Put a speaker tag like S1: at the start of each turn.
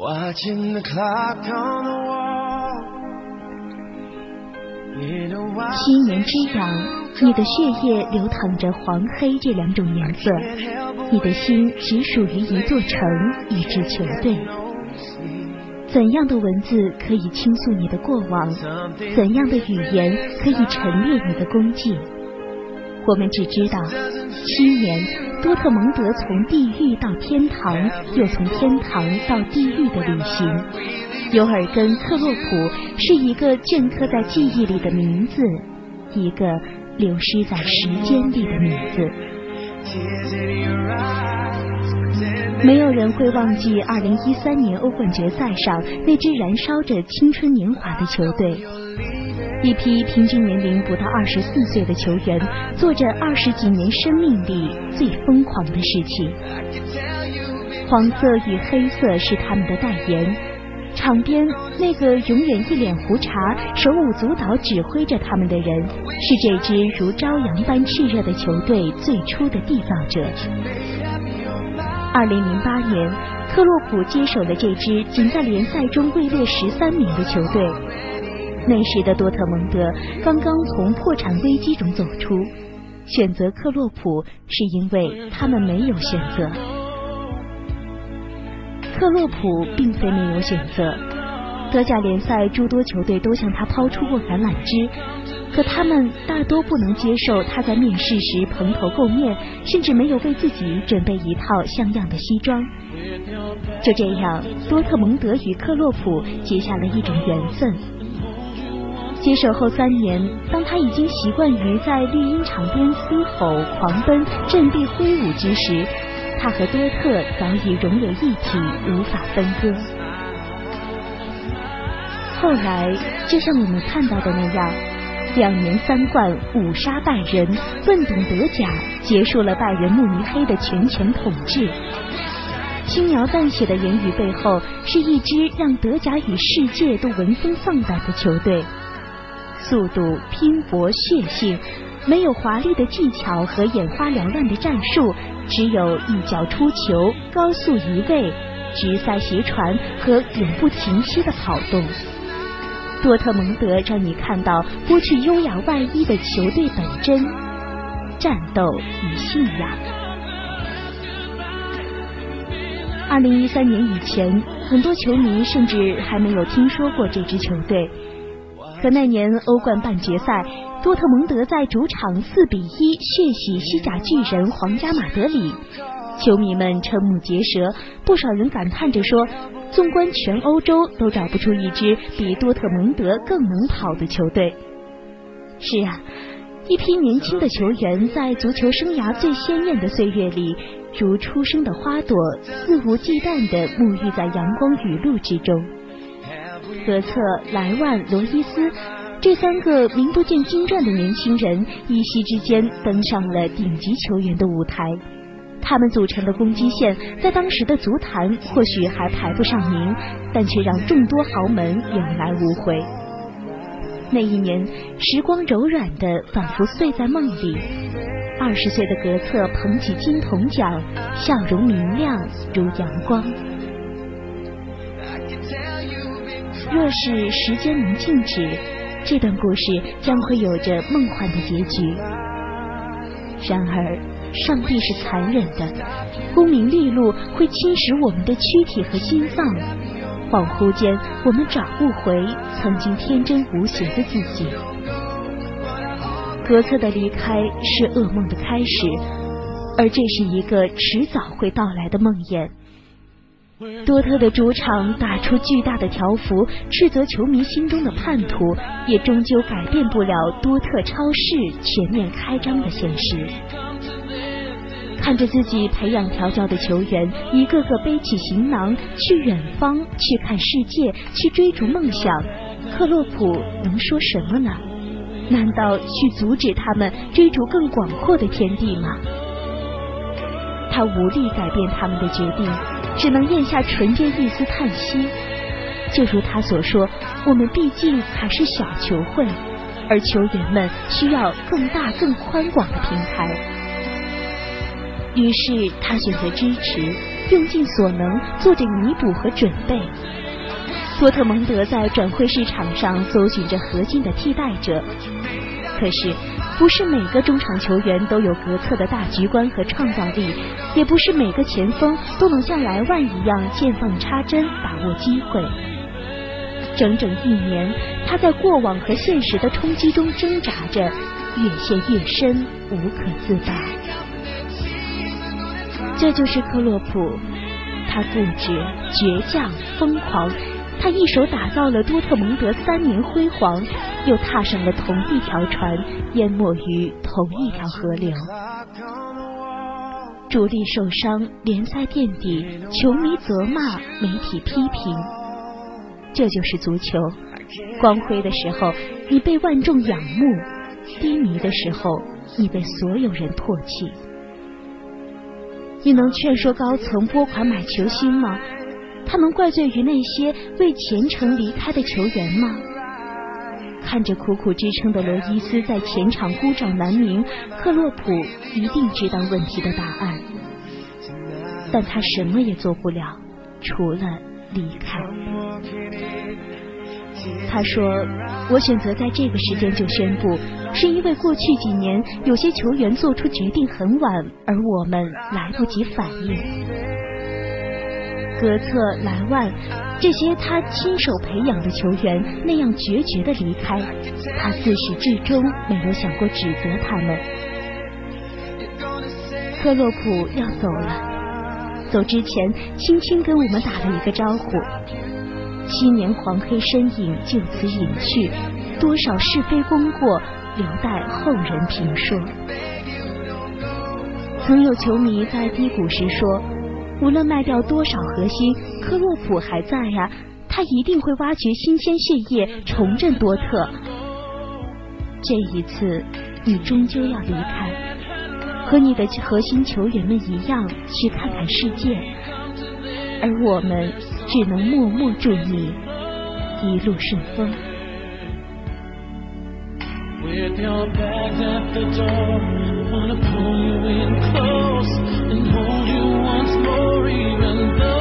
S1: watching the clock on the wall. In a while,
S2: 七年之痒，你的血液流淌着黄黑这两种颜色，你的心只属于一座城，一支球队。怎样的文字可以倾诉你的过往？怎样的语言可以陈列你的功绩？我们只知道，七年，多特蒙德从地狱到天堂，又从天堂到地狱的旅行。尤尔根·克洛普是一个镌刻在记忆里的名字，一个流失在时间里的名字。没有人会忘记2013年欧冠决赛上那支燃烧着青春年华的球队。一批平均年龄不到二十四岁的球员，做着二十几年生命里最疯狂的事情。黄色与黑色是他们的代言。场边那个永远一脸胡茬、手舞足蹈指挥着他们的人，是这支如朝阳般炽热的球队最初的缔造者。二零零八年，克洛普接手了这支仅在联赛中位列十三名的球队。那时的多特蒙德刚刚从破产危机中走出，选择克洛普是因为他们没有选择。克洛普并非没有选择，德甲联赛诸多球队都向他抛出过橄榄枝，可他们大多不能接受他在面试时蓬头垢面，甚至没有为自己准备一套像样的西装。就这样，多特蒙德与克洛普结下了一种缘分。接手后三年，当他已经习惯于在绿茵场边嘶吼、狂奔、振臂挥舞之时，他和多特早已融为一体，无法分割。后来，就像我们看到的那样，两年三冠，五杀拜仁，问鼎德甲，结束了拜仁慕尼黑的全权统治。轻描淡写的言语背后，是一支让德甲与世界都闻风丧胆的球队。速度、拼搏、血性，没有华丽的技巧和眼花缭乱的战术，只有一脚出球、高速移位、直塞斜传和永不停息的跑动。多特蒙德让你看到剥去优雅外衣的球队本真，战斗与信仰。二零一三年以前，很多球迷甚至还没有听说过这支球队。可那年欧冠半决赛，多特蒙德在主场四比一血洗西甲巨人皇家马德里，球迷们瞠目结舌，不少人感叹着说：“纵观全欧洲，都找不出一支比多特蒙德更能跑的球队。”是啊，一批年轻的球员在足球生涯最鲜艳的岁月里，如初生的花朵，肆无忌惮地沐浴在阳光雨露之中。格策、莱万、罗伊斯这三个名不见经传的年轻人，一夕之间登上了顶级球员的舞台。他们组成的攻击线，在当时的足坛或许还排不上名，但却让众多豪门有来无回。那一年，时光柔软的仿佛碎在梦里。二十岁的格策捧起金童奖，笑容明亮如阳光。若是时间能静止，这段故事将会有着梦幻的结局。然而，上帝是残忍的，功名利禄会侵蚀我们的躯体和心脏。恍惚间，我们找不回曾经天真无邪的自己。格策的离开是噩梦的开始，而这是一个迟早会到来的梦魇。多特的主场打出巨大的条幅，斥责球迷心中的叛徒，也终究改变不了多特超市全面开张的现实。看着自己培养调教的球员一个个背起行囊去远方，去看世界，去追逐梦想，克洛普能说什么呢？难道去阻止他们追逐更广阔的天地吗？他无力改变他们的决定。只能咽下唇边一丝叹息。就如他所说，我们毕竟还是小球会，而球员们需要更大、更宽广的平台。于是他选择支持，用尽所能做着弥补和准备。多特蒙德在转会市场上搜寻着核心的替代者，可是不是每个中场球员都有格策的大局观和创造力，也不是每个前锋都能像莱万一样见缝插针把握机会。整整一年，他在过往和现实的冲击中挣扎着，越陷越深，无可自拔。这就是克洛普，他固执、倔强、疯狂。他一手打造了多特蒙德三年辉煌，又踏上了同一条船，淹没于同一条河流。主力受伤，联赛垫底，球迷责骂，媒体批评。这就是足球，光辉的时候你被万众仰慕，低迷的时候你被所有人唾弃。你能劝说高层拨款买球星吗？他能怪罪于那些为前程离开的球员吗？看着苦苦支撑的罗伊斯在前场孤掌难鸣，克洛普一定知道问题的答案，但他什么也做不了，除了离开。他说：“我选择在这个时间就宣布，是因为过去几年有些球员做出决定很晚，而我们来不及反应。”格策、莱万这些他亲手培养的球员那样决绝的离开，他自始至终没有想过指责他们。克洛普要走了，走之前轻轻跟我们打了一个招呼。七年黄黑身影就此隐去，多少是非功过留待后人评说。曾有球迷在低谷时说。无论卖掉多少核心，科洛普还在呀，他一定会挖掘新鲜血液，重振多特。这一次，你终究要离开，和你的核心球员们一样去看看世界，而我们只能默默祝你一路顺风。With your wanna pull you in close and hold you once more, even though.